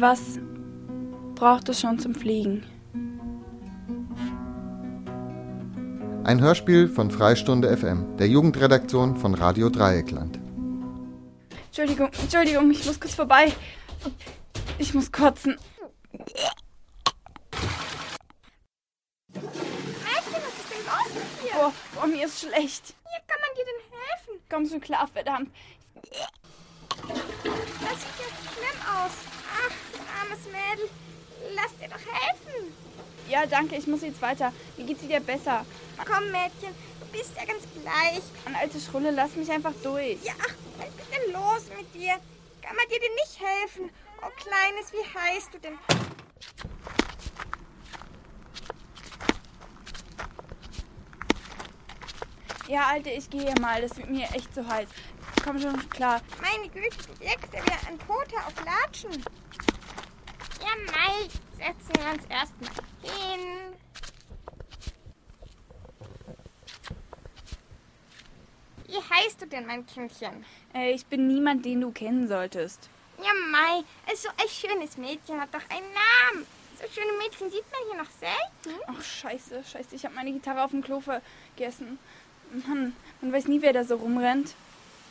Was braucht es schon zum Fliegen? Ein Hörspiel von Freistunde FM, der Jugendredaktion von Radio Dreieckland. Entschuldigung, Entschuldigung, ich muss kurz vorbei. Ich muss kotzen. Mädchen, was ist denn los mit dir? Boah, boah, mir ist schlecht. Wie kann man dir denn helfen? Kommst du klar, verdammt. Das sieht ja schlimm aus. Ach, armes Mädel. Lass dir doch helfen. Ja, danke, ich muss jetzt weiter. Wie geht's dir besser? Komm, Mädchen, du bist ja ganz bleich. Mann, alte Schrulle, lass mich einfach durch. Ja, ach, was ist denn los mit dir? Kann man dir denn nicht helfen? Oh, Kleines, wie heißt du denn? Ja, Alte, ich gehe mal. Das wird mir echt zu heiß. Komm schon klar. Meine Güte, du wirkst ja wieder ein Toter auf Latschen. Wir uns erstmal hin. Wie heißt du denn, mein Kindchen? Äh, ich bin niemand, den du kennen solltest. Ja, Mai, so ein schönes Mädchen hat doch einen Namen. So schöne Mädchen sieht man hier noch selten. Ach, scheiße, scheiße. Ich habe meine Gitarre auf dem Klo vergessen. Mann, man weiß nie, wer da so rumrennt.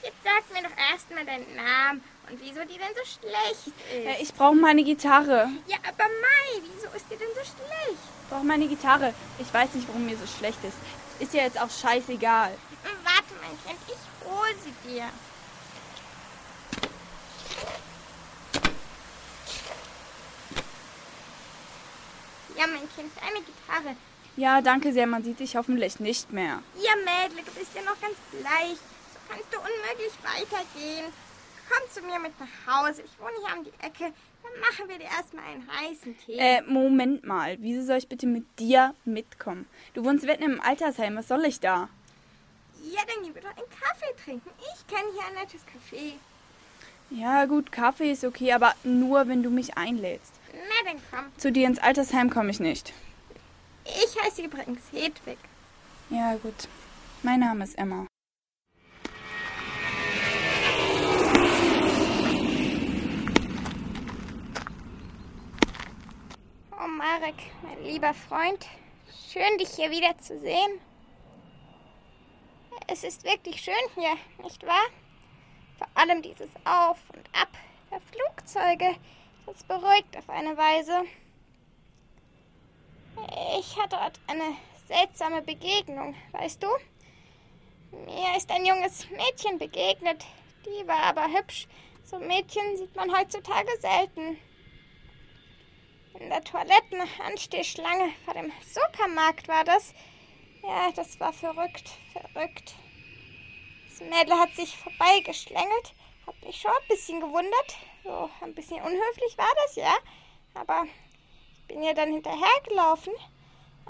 Jetzt sag mir doch erstmal deinen Namen und wieso die denn so schlecht ist. Äh, ich brauche meine Gitarre. ja, aber Mai, wieso ist dir denn so schlecht? Ich brauche meine Gitarre. Ich weiß nicht, warum mir so schlecht ist. Ist ja jetzt auch scheißegal. Warte, mein Kind, ich hol sie dir. Ja, mein Kind, deine Gitarre. Ja, danke sehr. Man sieht dich hoffentlich nicht mehr. Ja, Mädle, du bist ja noch ganz bleich. So kannst du unmöglich weitergehen. Komm zu mir mit nach Hause. Ich wohne hier um die Ecke. Dann machen wir dir erstmal einen heißen Tee. Äh, Moment mal. Wieso soll ich bitte mit dir mitkommen? Du wohnst mitten im Altersheim. Was soll ich da? Ja, dann gehen wir doch einen Kaffee trinken. Ich kenne hier ein nettes Café. Ja, gut, Kaffee ist okay, aber nur, wenn du mich einlädst. Na, dann komm. Zu dir ins Altersheim komme ich nicht. Ich heiße übrigens Hedwig. Ja, gut. Mein Name ist Emma. Oh, Marek, mein lieber Freund. Schön, dich hier wieder zu sehen. Es ist wirklich schön hier, nicht wahr? Vor allem dieses Auf und Ab der Flugzeuge. Das beruhigt auf eine Weise. Ich hatte dort eine seltsame Begegnung, weißt du? Mir ist ein junges Mädchen begegnet. Die war aber hübsch. So Mädchen sieht man heutzutage selten. In der Toilettenanstehschlange vor dem Supermarkt war das. Ja, das war verrückt, verrückt. Das Mädel hat sich vorbeigeschlängelt. Hat mich schon ein bisschen gewundert. So ein bisschen unhöflich war das, ja. Aber ich bin ihr dann hinterhergelaufen.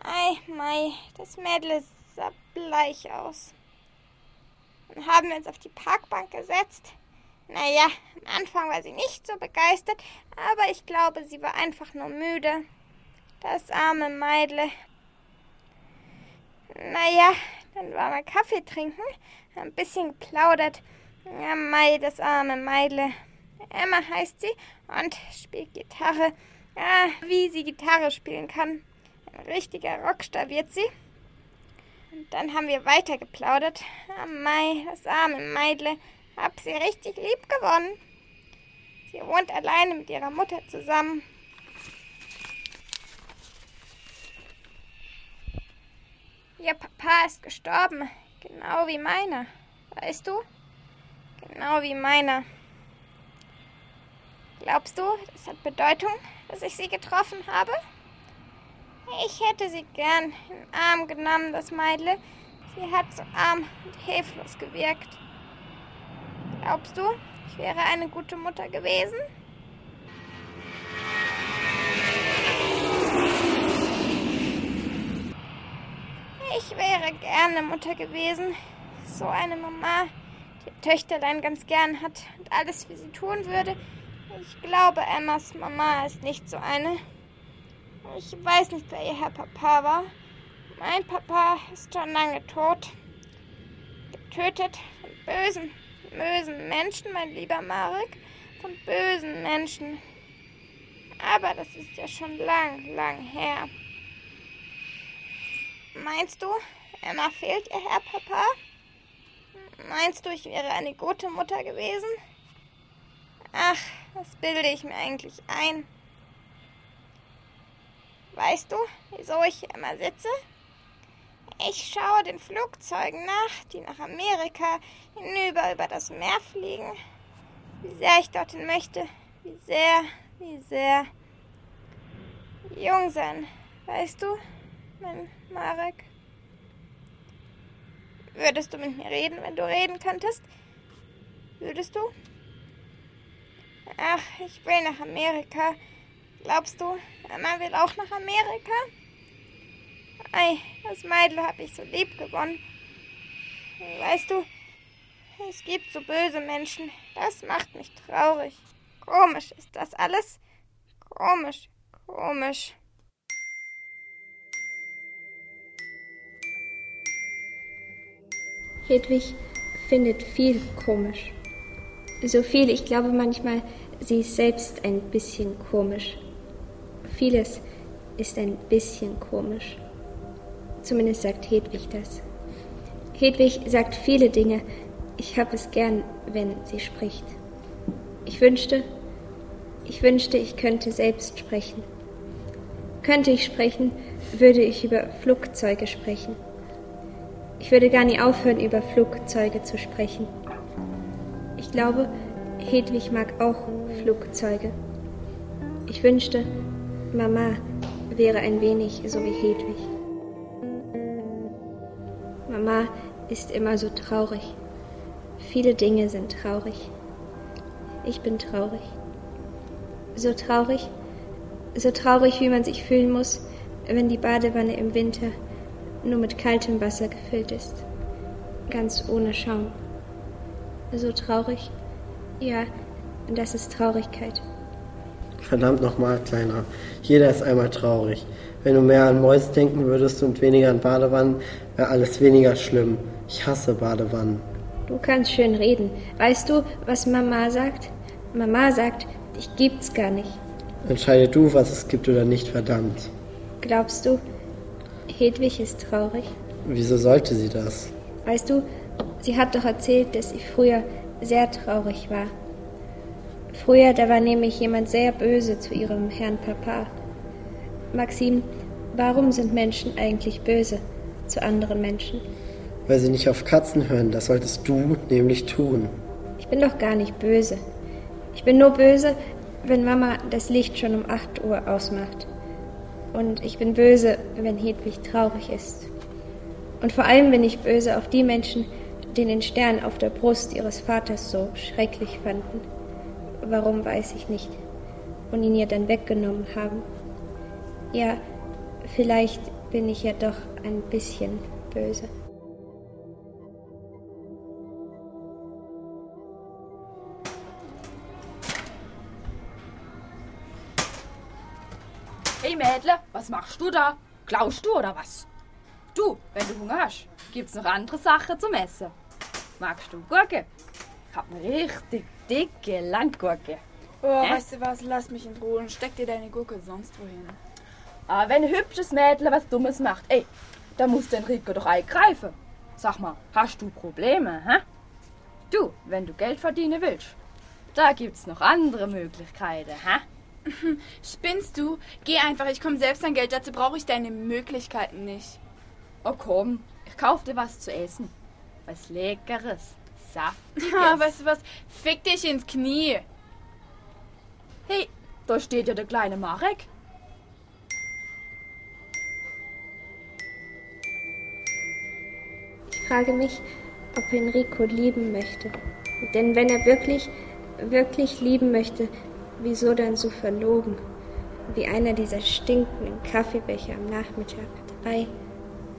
Ei, Mai, das Mädel sah bleich aus. Dann haben wir uns auf die Parkbank gesetzt. Naja, am Anfang war sie nicht so begeistert, aber ich glaube, sie war einfach nur müde. Das arme Meidle. Naja, dann war mal Kaffee trinken, ein bisschen geplaudert. Ja, Mai, das arme Meidle. Emma heißt sie und spielt Gitarre. Ja, wie sie Gitarre spielen kann. Ein richtiger Rockstar wird sie. Und dann haben wir weiter geplaudert. Ah, Mai, das arme Meidle. Hab sie richtig lieb gewonnen. Sie wohnt alleine mit ihrer Mutter zusammen. Ihr Papa ist gestorben, genau wie meiner. Weißt du? Genau wie meiner. Glaubst du, das hat Bedeutung, dass ich sie getroffen habe? Ich hätte sie gern in den Arm genommen, das Meidle. Sie hat so arm und hilflos gewirkt. Glaubst du, ich wäre eine gute Mutter gewesen? Ich wäre gerne Mutter gewesen. So eine Mama, die Töchterlein ganz gern hat und alles für sie tun würde. Ich glaube, Emmas Mama ist nicht so eine. Ich weiß nicht, wer ihr Herr Papa war. Mein Papa ist schon lange tot. Getötet von bösen, bösen Menschen, mein lieber Marek. Von bösen Menschen. Aber das ist ja schon lang, lang her. Meinst du, Emma fehlt ihr Herr Papa? Meinst du, ich wäre eine gute Mutter gewesen? Ach, was bilde ich mir eigentlich ein? Weißt du, wieso ich hier immer sitze? Ich schaue den Flugzeugen nach, die nach Amerika hinüber über das Meer fliegen. Wie sehr ich dorthin möchte, wie sehr, wie sehr. Jung sein, weißt du, mein Marek? Würdest du mit mir reden, wenn du reden könntest? Würdest du? Ach, ich will nach Amerika. Glaubst du, Emma will auch nach Amerika? Ei, das Meidl hab ich so lieb gewonnen. Weißt du, es gibt so böse Menschen. Das macht mich traurig. Komisch ist das alles. Komisch, komisch. Hedwig findet viel komisch. So viel, ich glaube manchmal, sie ist selbst ein bisschen komisch. Vieles ist ein bisschen komisch. Zumindest sagt Hedwig das. Hedwig sagt viele Dinge. Ich habe es gern, wenn sie spricht. Ich wünschte, ich wünschte, ich könnte selbst sprechen. Könnte ich sprechen, würde ich über Flugzeuge sprechen. Ich würde gar nie aufhören, über Flugzeuge zu sprechen. Ich glaube, Hedwig mag auch Flugzeuge. Ich wünschte, Mama wäre ein wenig so wie Hedwig. Mama ist immer so traurig. Viele Dinge sind traurig. Ich bin traurig. So traurig, so traurig, wie man sich fühlen muss, wenn die Badewanne im Winter nur mit kaltem Wasser gefüllt ist, ganz ohne Schaum. So traurig, ja, das ist Traurigkeit. Verdammt nochmal, Kleiner. Jeder ist einmal traurig. Wenn du mehr an Mäuse denken würdest und weniger an Badewannen, wäre alles weniger schlimm. Ich hasse Badewannen. Du kannst schön reden. Weißt du, was Mama sagt? Mama sagt, dich gibt's gar nicht. Entscheide du, was es gibt oder nicht, verdammt. Glaubst du, Hedwig ist traurig? Wieso sollte sie das? Weißt du, sie hat doch erzählt, dass sie früher sehr traurig war. Früher, da war nämlich jemand sehr böse zu ihrem Herrn Papa. Maxim, warum sind Menschen eigentlich böse zu anderen Menschen? Weil sie nicht auf Katzen hören, das solltest du nämlich tun. Ich bin doch gar nicht böse. Ich bin nur böse, wenn Mama das Licht schon um 8 Uhr ausmacht. Und ich bin böse, wenn Hedwig traurig ist. Und vor allem bin ich böse auf die Menschen, die den Stern auf der Brust ihres Vaters so schrecklich fanden. Warum weiß ich nicht. Und ihn ihr dann weggenommen haben. Ja, vielleicht bin ich ja doch ein bisschen böse. Hey Mädle, was machst du da? Klaust du oder was? Du, wenn du Hunger hast, gibt's noch andere Sachen zum Essen. Magst du Gurke? Ich hab eine richtig dicke Landgurke. Oh, Hä? weißt du was, lass mich in Ruhe und steck dir deine Gurke sonst wohin. Aber wenn ein hübsches Mädle was Dummes macht, ey, da muss der Enrico doch eingreifen. Sag mal, hast du Probleme, hä? Du, wenn du Geld verdienen willst, da gibt's noch andere Möglichkeiten, hä? Spinnst du? Geh einfach, ich komme selbst an Geld, dazu brauche ich deine Möglichkeiten nicht. Oh komm, ich kauf dir was zu essen. Was Leckeres, Saftiges. Ja, weißt du was? Fick dich ins Knie. Hey, da steht ja der kleine Marek. Ich frage mich, ob Enrico lieben möchte. Denn wenn er wirklich, wirklich lieben möchte, wieso dann so verlogen? Wie einer dieser stinkenden Kaffeebecher am Nachmittag. Dabei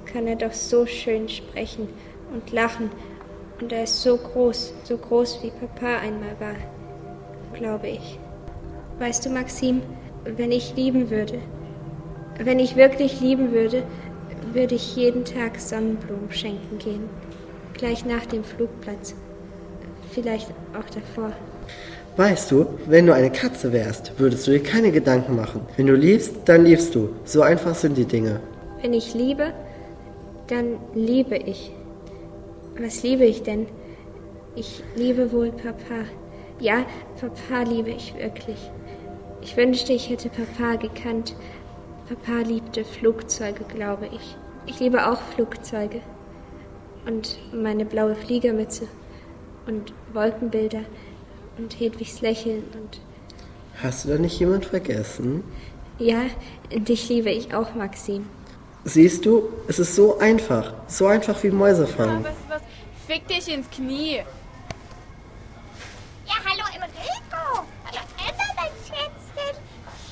kann er doch so schön sprechen und lachen. Und er ist so groß, so groß wie Papa einmal war, glaube ich. Weißt du, Maxim, wenn ich lieben würde, wenn ich wirklich lieben würde, würde ich jeden Tag Sonnenblumen schenken gehen. Gleich nach dem Flugplatz. Vielleicht auch davor. Weißt du, wenn du eine Katze wärst, würdest du dir keine Gedanken machen. Wenn du liebst, dann liebst du. So einfach sind die Dinge. Wenn ich liebe, dann liebe ich. Was liebe ich denn? Ich liebe wohl Papa. Ja, Papa liebe ich wirklich. Ich wünschte, ich hätte Papa gekannt. Papa liebte Flugzeuge, glaube ich. Ich liebe auch Flugzeuge. Und meine blaue Fliegermütze. Und Wolkenbilder. Und Hedwigs Lächeln. Und Hast du da nicht jemand vergessen? ja, dich liebe ich auch, Maxim. Siehst du, es ist so einfach. So einfach wie Mäuse fangen. Was? Fick dich ins Knie. Ja, hallo Enrico. Hallo Emma, mein Schätzchen.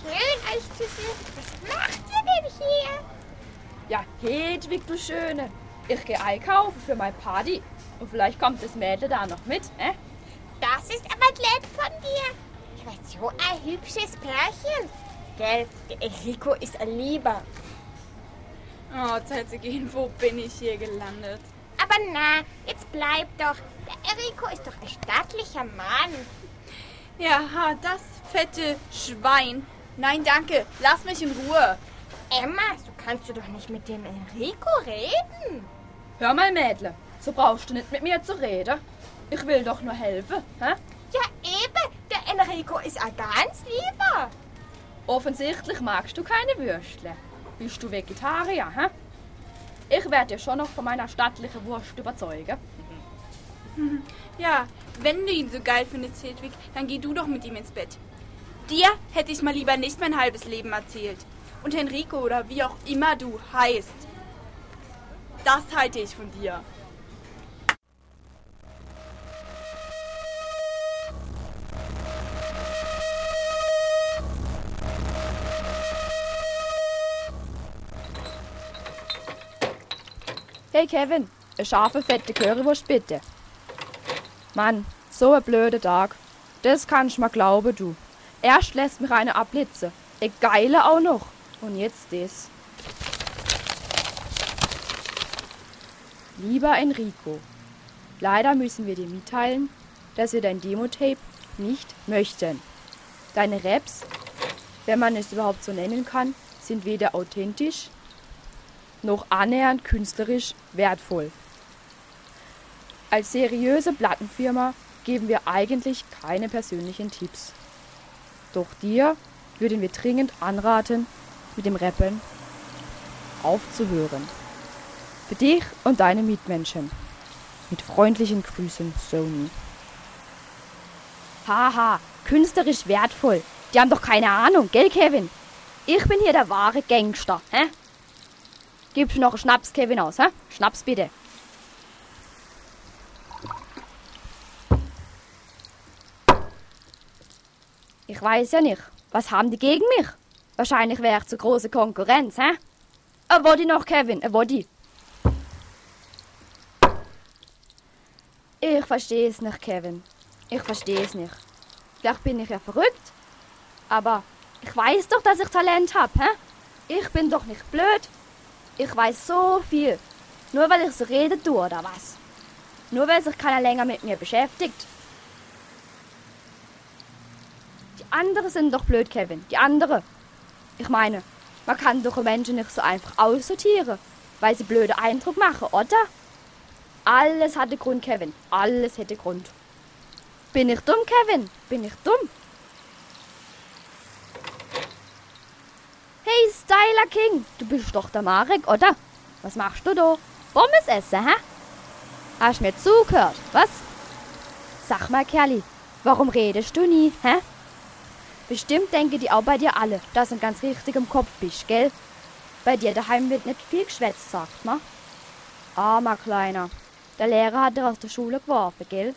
Schön, euch zu sehen. Was macht ihr denn hier? Ja, Hedwig, du Schöne. Ich gehe einkaufen für mein Party. Und vielleicht kommt das Mädel da noch mit, äh? Das ist aber nett von dir. Ich weiß, so ein hübsches Pärchen. Gell, der Enrico ist ein Lieber. Oh, Zeit zu gehen, wo bin ich hier gelandet? Aber na, jetzt bleib doch. Der Enrico ist doch ein stattlicher Mann. Ja, das fette Schwein. Nein, danke, lass mich in Ruhe. Emma, so kannst du doch nicht mit dem Enrico reden. Hör mal, Mädle, so brauchst du nicht mit mir zu reden. Ich will doch nur helfen, hä? Ja, eben, der Enrico ist ein ganz lieber. Offensichtlich magst du keine Würstle. Bist du Vegetarier, hä? Ich werde dir schon noch von meiner stattlichen Wurst überzeugen. Ja, wenn du ihn so geil findest, Hedwig, dann geh du doch mit ihm ins Bett. Dir hätte ich mal lieber nicht mein halbes Leben erzählt. Und Enrico oder wie auch immer du heißt. Das halte ich von dir. Hey Kevin, eine scharfe, fette Currywurst bitte. Mann, so ein blöder Tag. Das kannst du mir glauben, du. Erst lässt mich eine abblitzen. Ein geiler auch noch. Und jetzt das. Lieber Enrico, leider müssen wir dir mitteilen, dass wir dein Demo-Tape nicht möchten. Deine Raps, wenn man es überhaupt so nennen kann, sind weder authentisch noch annähernd künstlerisch wertvoll. Als seriöse Plattenfirma geben wir eigentlich keine persönlichen Tipps. Doch dir würden wir dringend anraten, mit dem Rappen aufzuhören. Für dich und deine Mitmenschen. Mit freundlichen Grüßen, Sony. Haha, künstlerisch wertvoll. Die haben doch keine Ahnung, gell, Kevin? Ich bin hier der wahre Gangster, hä? Gibst noch Schnaps, Kevin, aus, hä? Schnaps bitte. Ich weiß ja nicht. Was haben die gegen mich? Wahrscheinlich wäre ich zu große Konkurrenz, hä? Ein Woddy noch, Kevin, ein Woddy. Ich verstehe es nicht, Kevin. Ich verstehe es nicht. Vielleicht bin ich ja verrückt. Aber ich weiß doch, dass ich Talent habe, hä? Ich bin doch nicht blöd. Ich weiß so viel. Nur weil ich so reden tue, oder was? Nur weil sich keiner länger mit mir beschäftigt. Die anderen sind doch blöd, Kevin. Die anderen. Ich meine, man kann doch Menschen nicht so einfach aussortieren, weil sie blöde Eindruck machen, oder? Alles hatte Grund, Kevin. Alles hätte Grund. Bin ich dumm, Kevin? Bin ich dumm? Hey, Styler King, du bist doch der Marek, oder? Was machst du da? Pommes essen, hä? Hast mir zugehört, was? Sag mal, Kerli, warum redest du nie, hä? Bestimmt denken die auch bei dir alle, dass du ganz richtig im Kopf bist, gell? Bei dir daheim wird nicht viel geschwätzt, sagt man. Armer Kleiner. Der Lehrer hat dich aus der Schule geworfen, gell?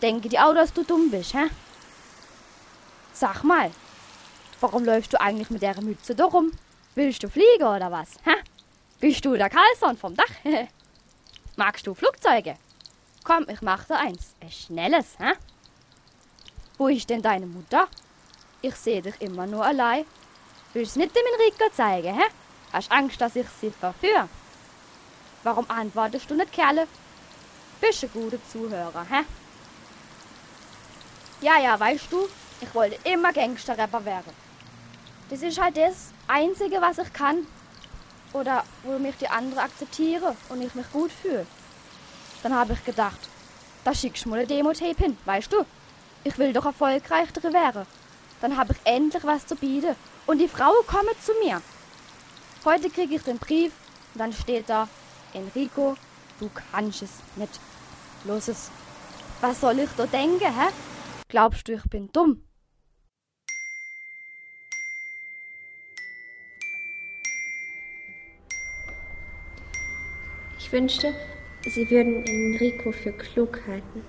Denke die auch, dass du dumm bist, hä? Sag mal, warum läufst du eigentlich mit der Mütze da rum? Willst du fliegen oder was, hä? Bist du der Karlsson vom Dach? Magst du Flugzeuge? Komm, ich mach dir eins. Ein schnelles, hä? Wo ist denn deine Mutter? Ich sehe dich immer nur allein. Willst du nicht dem Enrico zeigen, hä? Hast Angst, dass ich sie verführe? Warum antwortest du nicht, Kerle? Bist ein guter Zuhörer, hä? Ja, ja, weißt du, ich wollte immer Gangster-Rapper werden. Das ist halt das Einzige, was ich kann. Oder wo mich die anderen akzeptieren und ich mich gut fühle. Dann habe ich gedacht, da schickst du mal eine Demo-Tape hin, weißt du? Ich will doch erfolgreicher werden. Dann habe ich endlich was zu bieten. Und die Frau kommen zu mir. Heute kriege ich den Brief und dann steht da, Enrico, du kannst es nicht. Los es. Was soll ich da denken, hä? Glaubst du, ich bin dumm? Ich wünschte, Sie würden Enrico für klug halten.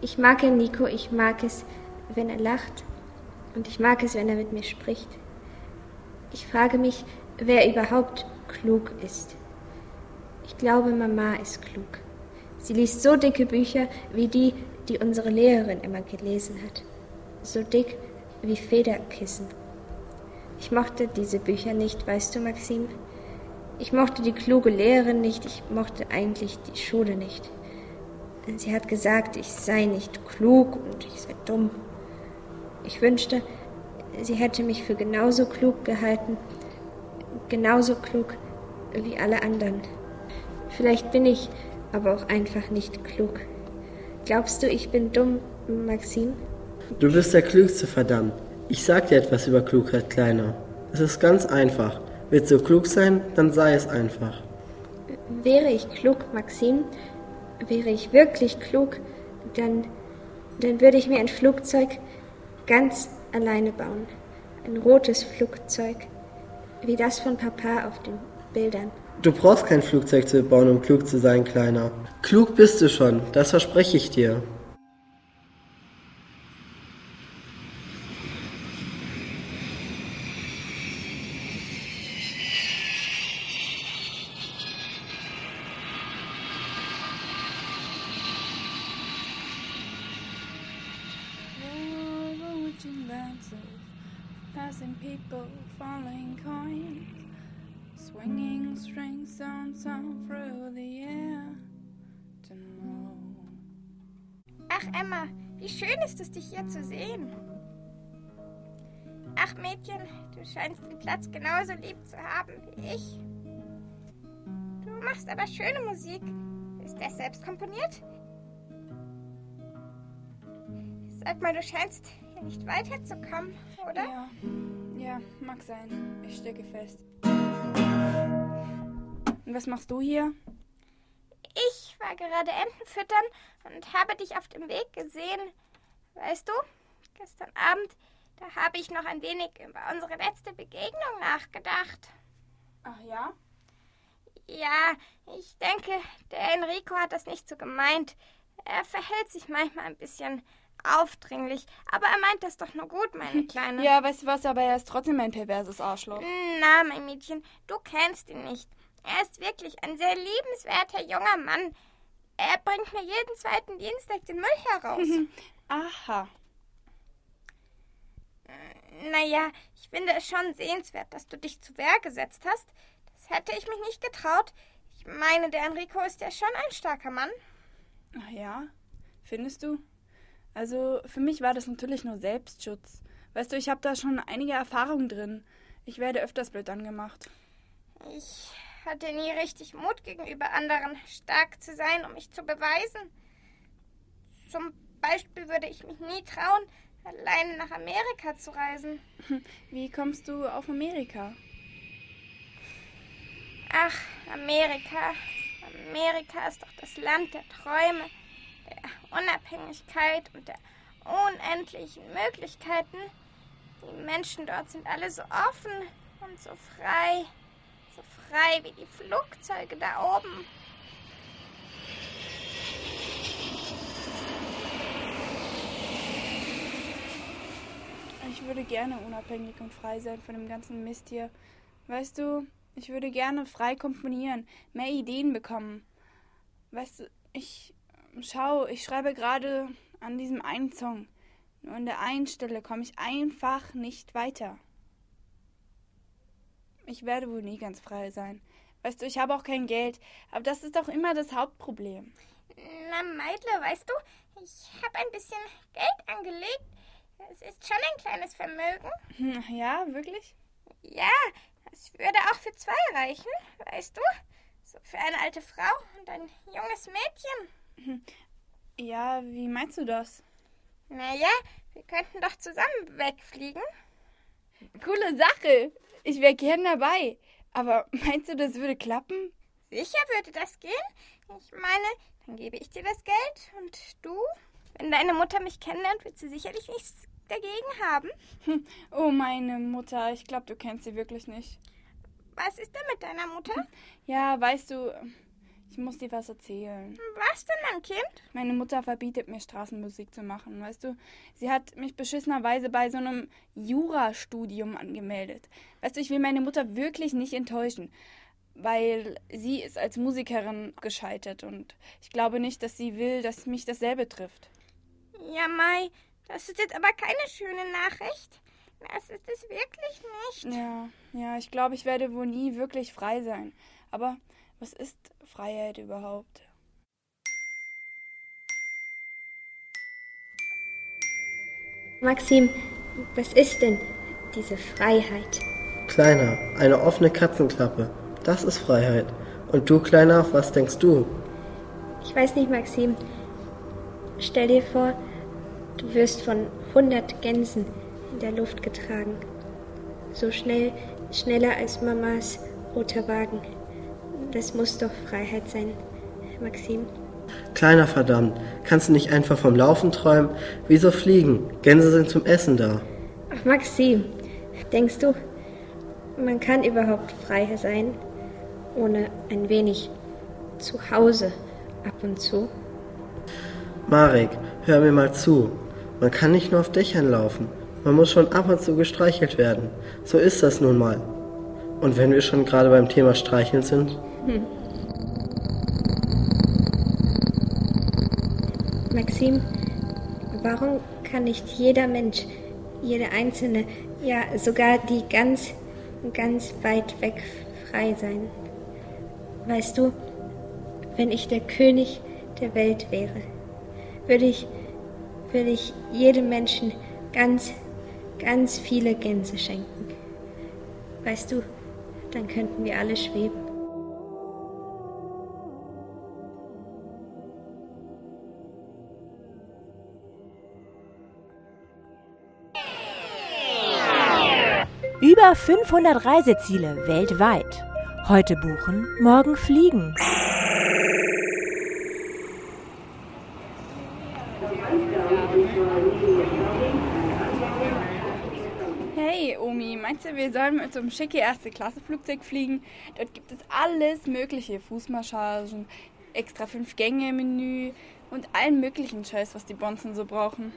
Ich mag Enrico, ich mag es, wenn er lacht und ich mag es, wenn er mit mir spricht. Ich frage mich, wer überhaupt klug ist. Ich glaube, Mama ist klug. Sie liest so dicke Bücher wie die, die unsere Lehrerin immer gelesen hat. So dick wie Federkissen. Ich mochte diese Bücher nicht, weißt du, Maxim? Ich mochte die kluge Lehrerin nicht, ich mochte eigentlich die Schule nicht. Sie hat gesagt, ich sei nicht klug und ich sei dumm. Ich wünschte, sie hätte mich für genauso klug gehalten, genauso klug wie alle anderen. Vielleicht bin ich aber auch einfach nicht klug. Glaubst du, ich bin dumm, Maxim? Du bist der Klügste, verdammt. Ich sag dir etwas über Klugheit, Kleiner. Es ist ganz einfach. Willst du klug sein, dann sei es einfach. Wäre ich klug, Maxim, wäre ich wirklich klug, dann, dann würde ich mir ein Flugzeug ganz alleine bauen. Ein rotes Flugzeug, wie das von Papa auf den Bildern. Du brauchst kein Flugzeug zu bauen, um klug zu sein, Kleiner. Klug bist du schon, das verspreche ich dir. Strings sound sound through the air. To know. Ach, Emma, wie schön ist es, dich hier zu sehen. Ach, Mädchen, du scheinst den Platz genauso lieb zu haben wie ich. Du machst aber schöne Musik. Ist das selbst komponiert? Sag mal, du scheinst hier nicht weiterzukommen, oder? Ja, ja, mag sein. Ich stecke fest. Und was machst du hier? Ich war gerade Enten füttern und habe dich auf dem Weg gesehen. Weißt du, gestern Abend, da habe ich noch ein wenig über unsere letzte Begegnung nachgedacht. Ach ja? Ja, ich denke, der Enrico hat das nicht so gemeint. Er verhält sich manchmal ein bisschen aufdringlich, aber er meint das doch nur gut, meine Kleine. Ja, weißt du was, aber er ist trotzdem ein perverses Arschloch. Na, mein Mädchen, du kennst ihn nicht. Er ist wirklich ein sehr liebenswerter junger Mann. Er bringt mir jeden zweiten Dienstag den Müll heraus. Aha. naja, ich finde es schon sehenswert, dass du dich zu Wehr gesetzt hast. Das hätte ich mich nicht getraut. Ich meine, der Enrico ist ja schon ein starker Mann. Ach ja? Findest du? Also, für mich war das natürlich nur Selbstschutz. Weißt du, ich habe da schon einige Erfahrungen drin. Ich werde öfters blöd angemacht. Ich hatte nie richtig Mut gegenüber anderen, stark zu sein, um mich zu beweisen. Zum Beispiel würde ich mich nie trauen, allein nach Amerika zu reisen. Wie kommst du auf Amerika? Ach, Amerika. Amerika ist doch das Land der Träume, der Unabhängigkeit und der unendlichen Möglichkeiten. Die Menschen dort sind alle so offen und so frei, frei wie die Flugzeuge da oben. Ich würde gerne unabhängig und frei sein von dem ganzen Mist hier. Weißt du, ich würde gerne frei komponieren, mehr Ideen bekommen. Weißt du, ich. Schau, ich schreibe gerade an diesem einen Song. Nur an der einen Stelle komme ich einfach nicht weiter. Ich werde wohl nie ganz frei sein. Weißt du, ich habe auch kein Geld, aber das ist doch immer das Hauptproblem. Na, Meidle, weißt du, Ich habe ein bisschen Geld angelegt. Es ist schon ein kleines Vermögen. Hm, Ja, wirklich? Ja, es würde auch für zwei reichen, weißt du? So für eine alte Frau und ein junges Mädchen. Ja, wie meinst du das? Naja, wir könnten doch zusammen wegfliegen. Coole Sache. Ich wäre gern dabei. Aber meinst du, das würde klappen? Sicher würde das gehen. Ich meine, dann gebe ich dir das Geld und du? Wenn deine Mutter mich kennenlernt, wird sie sicherlich nichts dagegen haben. Oh, meine Mutter. Ich glaube, du kennst sie wirklich nicht. Was ist denn mit deiner Mutter? Ja, weißt du, ich muss dir was erzählen. Was denn, mein Kind? Meine Mutter verbietet mir Straßenmusik zu machen, weißt du? Sie hat mich beschissenerweise bei so einem Jurastudium angemeldet. Weißt du, ich will meine Mutter wirklich nicht enttäuschen, weil sie ist als Musikerin gescheitert und ich glaube nicht, dass sie will, dass mich dasselbe trifft. Ja, Mai, das ist jetzt aber keine schöne Nachricht. Das ist es wirklich nicht. Ja, ja, ich glaube, ich werde wohl nie wirklich frei sein. Aber was ist Freiheit überhaupt? Maxim, was ist denn diese Freiheit? Kleiner, eine offene Katzenklappe. Das ist Freiheit. Und du, Kleiner, was denkst du? Ich weiß nicht, Maxim. Stell dir vor, du wirst von 100 Gänsen in der Luft getragen. So schnell, schneller als Mamas roter Wagen. Das muss doch Freiheit sein, Maxim. Kleiner, verdammt. Kannst du nicht einfach vom Laufen träumen? Wieso fliegen? Gänse sind zum Essen da. Ach, Maxim, denkst du, man kann überhaupt frei sein, ohne ein wenig Zuhause ab und zu? Marek, hör mir mal zu. Man kann nicht nur auf Dächern laufen. Man muss schon ab und zu gestreichelt werden. So ist das nun mal. Und wenn wir schon gerade beim Thema Streicheln sind, Maxim, warum kann nicht jeder Mensch, jede einzelne, ja sogar die ganz, ganz weit weg frei sein? Weißt du, wenn ich der König der Welt wäre, würde ich, würde ich jedem Menschen ganz, ganz viele Gänse schenken. Weißt du, dann könnten wir alle schweben. Über 500 Reiseziele weltweit. Heute buchen, morgen fliegen. Hey, Omi, meinst du, wir sollen mit so einem schicke erste Klasse Flugzeug fliegen? Dort gibt es alles mögliche, Fußmassagen, extra fünf Gänge Menü und allen möglichen Scheiß, was die Bonzen so brauchen.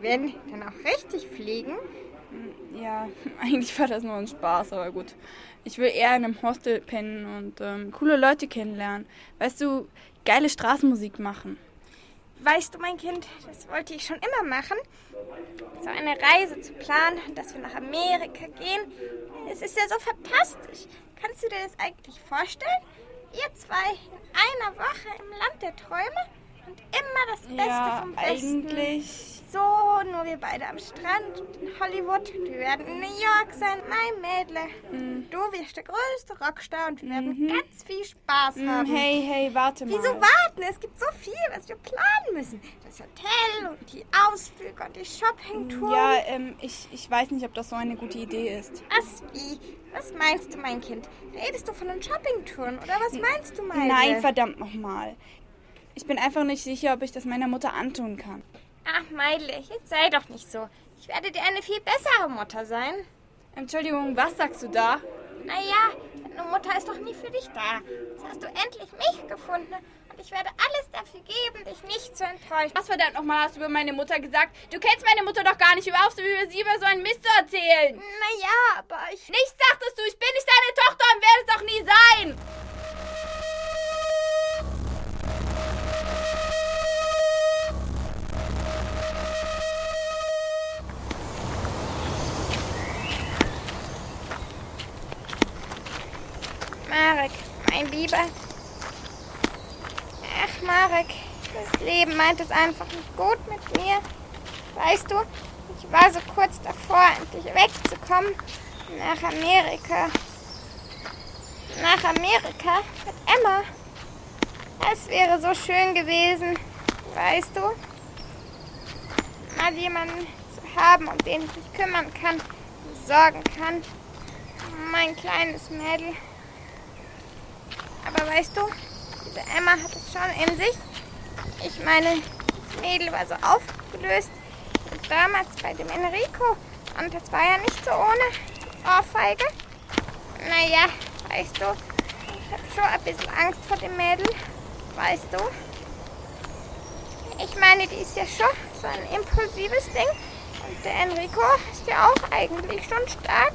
Werden die dann auch richtig fliegen? Ja, eigentlich war das nur ein Spaß, aber gut. Ich will eher in einem Hostel pennen und ähm, coole Leute kennenlernen. Weißt du, geile Straßenmusik machen. Weißt du, mein Kind, das wollte ich schon immer machen. So eine Reise zu planen, dass wir nach Amerika gehen. Es ist ja so fantastisch. Kannst du dir das eigentlich vorstellen? Ihr zwei in einer Woche im Land der Träume und immer das Beste ja, vom Besten. eigentlich. So, nur wir beide am Strand und in Hollywood. Wir werden in New York sein, mein Mädle. Und du wirst der größte Rockstar und wir werden ganz viel Spaß Hm, haben. hey, hey, warte mal. Wieso warten? Es gibt so viel, was wir planen müssen. Das Hotel und die Ausflüge und die Shoppingtour. Ja, ähm, ich, ich weiß nicht, ob das so eine gute Idee ist. Was wie? Was meinst du, mein Kind? Redest du von den Shoppingtouren oder was meinst du, meine? Nein, verdammt nochmal. Ich bin einfach nicht sicher, ob ich das meiner Mutter antun kann. Ach, Meidle, jetzt sei doch nicht so. Ich werde dir eine viel bessere Mutter sein. Entschuldigung, was sagst du da? Naja, deine Mutter ist doch nie für dich da. Jetzt hast du endlich mich gefunden und ich werde alles dafür geben, dich nicht zu enttäuschen. Was verdammt nochmal hast du über meine Mutter gesagt? Du kennst meine Mutter doch gar nicht. Auf, über sie über so einen Mist zu erzählen. Naja, aber ich... Nichts sagtest du. Ich bin nicht deine Tochter und werde es auch nie sein. Lieber. Ach, Marek, Das Leben meint es einfach nicht gut mit mir. Weißt du, ich war so kurz davor, endlich wegzukommen. Nach Amerika. Nach Amerika mit Emma. Es wäre so schön gewesen, weißt du? Mal jemanden zu haben, um den ich mich kümmern kann, sorgen kann. Mein kleines Mädel. Aber weißt du, diese Emma hat es schon in sich. Ich meine, das Mädel war so aufgelöst. Und damals bei dem Enrico. Und das war ja nicht so ohne Ohrfeige. Naja, weißt du, ich habe schon ein bisschen Angst vor dem Mädel. Weißt du? Ich meine, die ist ja schon so ein impulsives Ding. Und der Enrico ist ja auch eigentlich schon stark.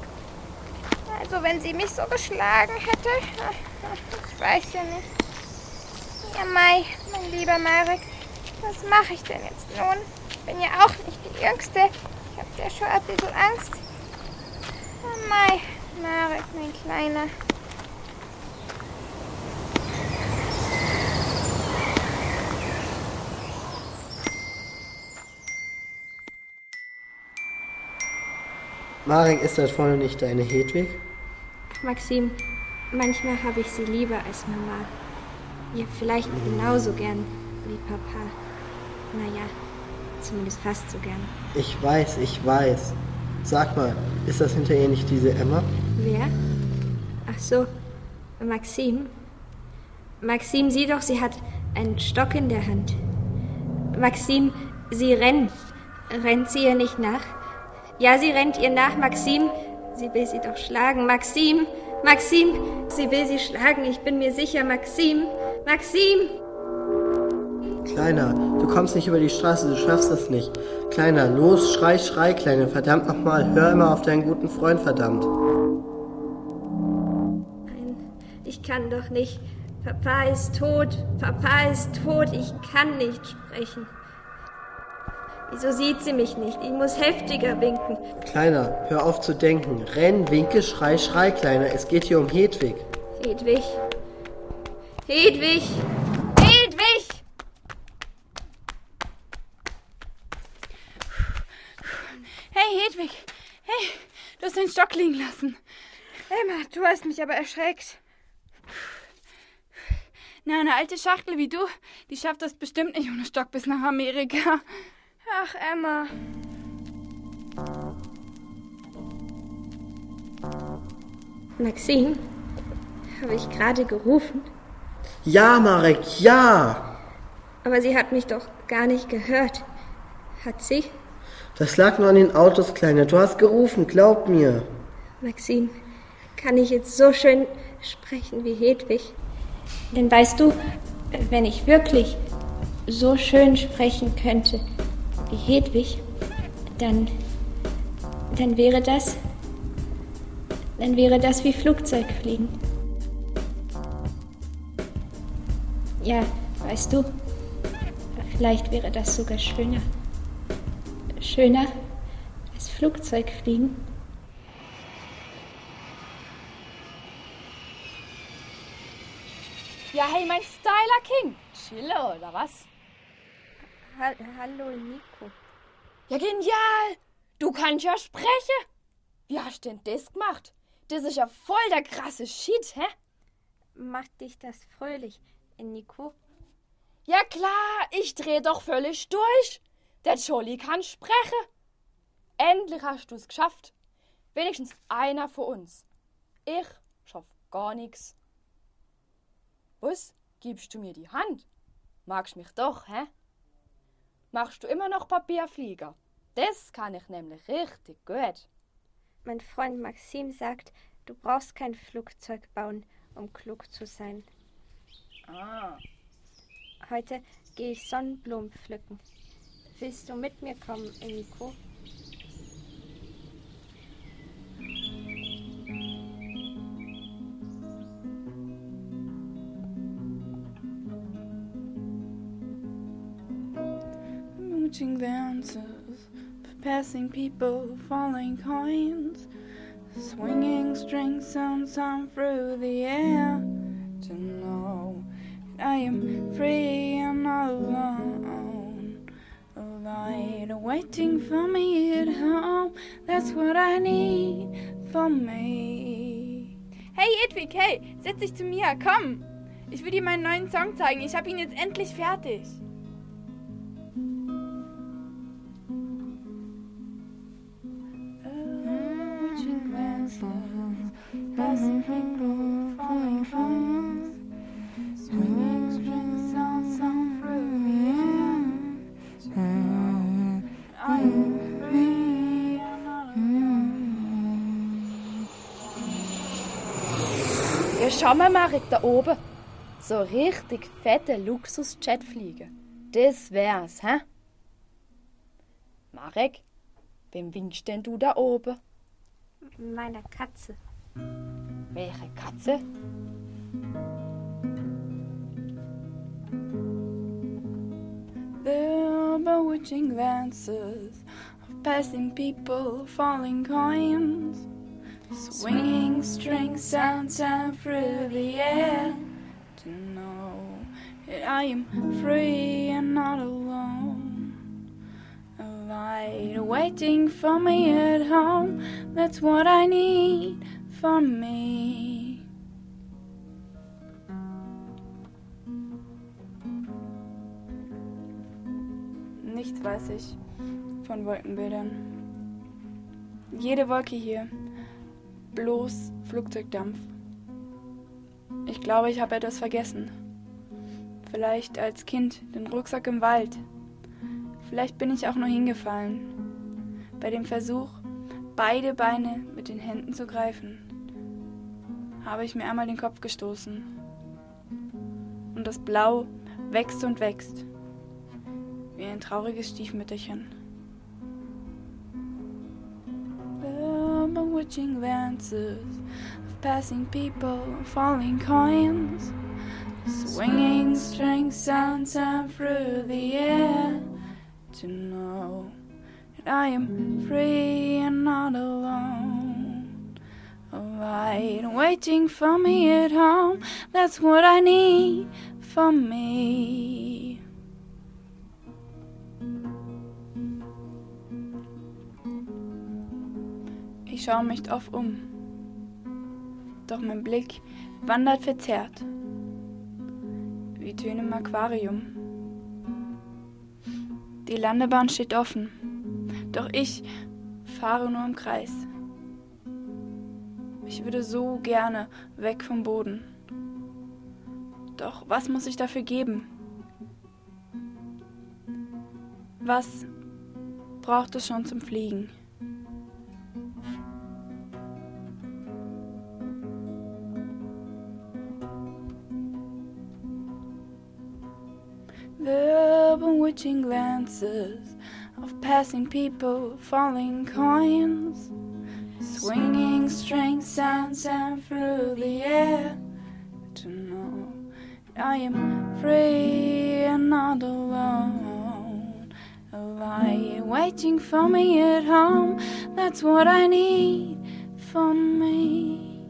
Also wenn sie mich so geschlagen hätte, ich weiß ja nicht. Ja, Mai, mein lieber Marek, was mache ich denn jetzt nun? Ich bin ja auch nicht die Jüngste. Ich habe ja schon ein bisschen Angst. Oh Mai, Marek, mein Kleiner. Marek, ist das vorne nicht deine Hedwig? Maxim, manchmal habe ich sie lieber als Mama. Ja, vielleicht genauso gern wie Papa. Naja, zumindest fast so gern. Ich weiß, ich weiß. Sag mal, ist das hinter ihr nicht diese Emma? Wer? Ach so, Maxim. Maxim, sieh doch, sie hat einen Stock in der Hand. Maxim, sie rennt. Rennt sie ihr nicht nach? Ja, sie rennt ihr nach, Maxim. Sie will sie doch schlagen. Maxim, Maxim, sie will sie schlagen. Ich bin mir sicher, Maxim, Maxim. Kleiner, du kommst nicht über die Straße, du schaffst das nicht. Kleiner, los, schrei, schrei, Kleiner, verdammt nochmal, hör immer auf deinen guten Freund, verdammt. Nein, ich kann doch nicht. Papa ist tot, Papa ist tot, ich kann nicht sprechen. Wieso sieht sie mich nicht? Ich muss heftiger winken. Kleiner, hör auf zu denken. Renn, winke, schrei, schrei, Kleiner. Es geht hier um Hedwig. Hedwig. Hedwig! Hedwig! Hey, Hedwig. Hey, du hast den Stock liegen lassen. Emma, du hast mich aber erschreckt. Na, eine alte Schachtel wie du, die schafft das bestimmt nicht ohne Stock bis nach Amerika. Ach, Emma. Maxine, habe ich gerade gerufen? Ja, Marek, ja! Aber sie hat mich doch gar nicht gehört. Hat sie? Das lag nur an den Autos, Kleiner. Du hast gerufen, glaub mir. Maxine, kann ich jetzt so schön sprechen wie Hedwig? Denn weißt du, wenn ich wirklich so schön sprechen könnte Hedwig, dann, dann wäre das, dann wäre das wie Flugzeugfliegen. Ja, weißt du, vielleicht wäre das sogar schöner. Schöner als Flugzeugfliegen. Ja, hey, mein Styler King. Chille, oder was? Ha Hallo, Nico. Ja, genial. Du kannst ja sprechen. Wie hast du denn das gemacht? Das ist ja voll der krasse Shit, hä? Macht dich das fröhlich, Nico? Ja klar, ich dreh doch völlig durch. Der Jolly kann sprechen. Endlich hast du es geschafft. Wenigstens einer von uns. Ich schaff gar nichts. Was? Gibst du mir die Hand? Magst mich doch, hä? Machst du immer noch Papierflieger? Das kann ich nämlich richtig gut. Mein Freund Maxim sagt, du brauchst kein Flugzeug bauen, um klug zu sein. Ah. Heute gehe ich Sonnenblumen pflücken. Willst du mit mir kommen, Eniko? Mooching dances, passing people, falling coins, swinging string sounds on through the air. To know I am free and alone. A light waiting for me at home. That's what I need for me. Hey Edwig, hey, setz dich zu mir, komm. Ich will dir meinen neuen Song zeigen. Ich habe ihn jetzt endlich fertig. Schau mal, Marek, da oben. So richtig fette Luxus-Jet fliegen. Das wär's, hä? Marek, wem winkst denn du da oben? Meiner Katze. Welche Katze? The bewitching glances of passing people, falling coins, swinging strings sounds and through the air. To know that I am free and not alone. A light waiting for me at home. That's what I need for me. Nichts weiß ich von Wolkenbildern. Jede Wolke hier, bloß Flugzeugdampf. Ich glaube, ich habe etwas vergessen. Vielleicht als Kind den Rucksack im Wald. Vielleicht bin ich auch nur hingefallen. Bei dem Versuch, beide Beine mit den Händen zu greifen, habe ich mir einmal den Kopf gestoßen. Und das Blau wächst und wächst wie ein trauriges Stiefmütterchen. The bewitching glances of passing people, falling coins, swinging strings sounds and through the air. To know that I am free and not alone. A light waiting for me at home. That's what I need for me. Ich schaue mich oft um. Doch mein Blick wandert verzerrt. Wie Töne im Aquarium. Die Landebahn steht offen. Doch ich fahre nur im Kreis. Ich würde so gerne weg vom Boden. Doch was muss ich dafür geben? Was braucht es schon zum Fliegen? Bewitching glances of passing people, falling coins, swinging strings sounds and through the air. To know I am free and not alone. A light waiting for me at home. That's what I need for me.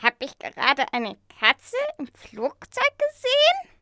Hab ich gerade eine Katze im Flugzeug gesehen?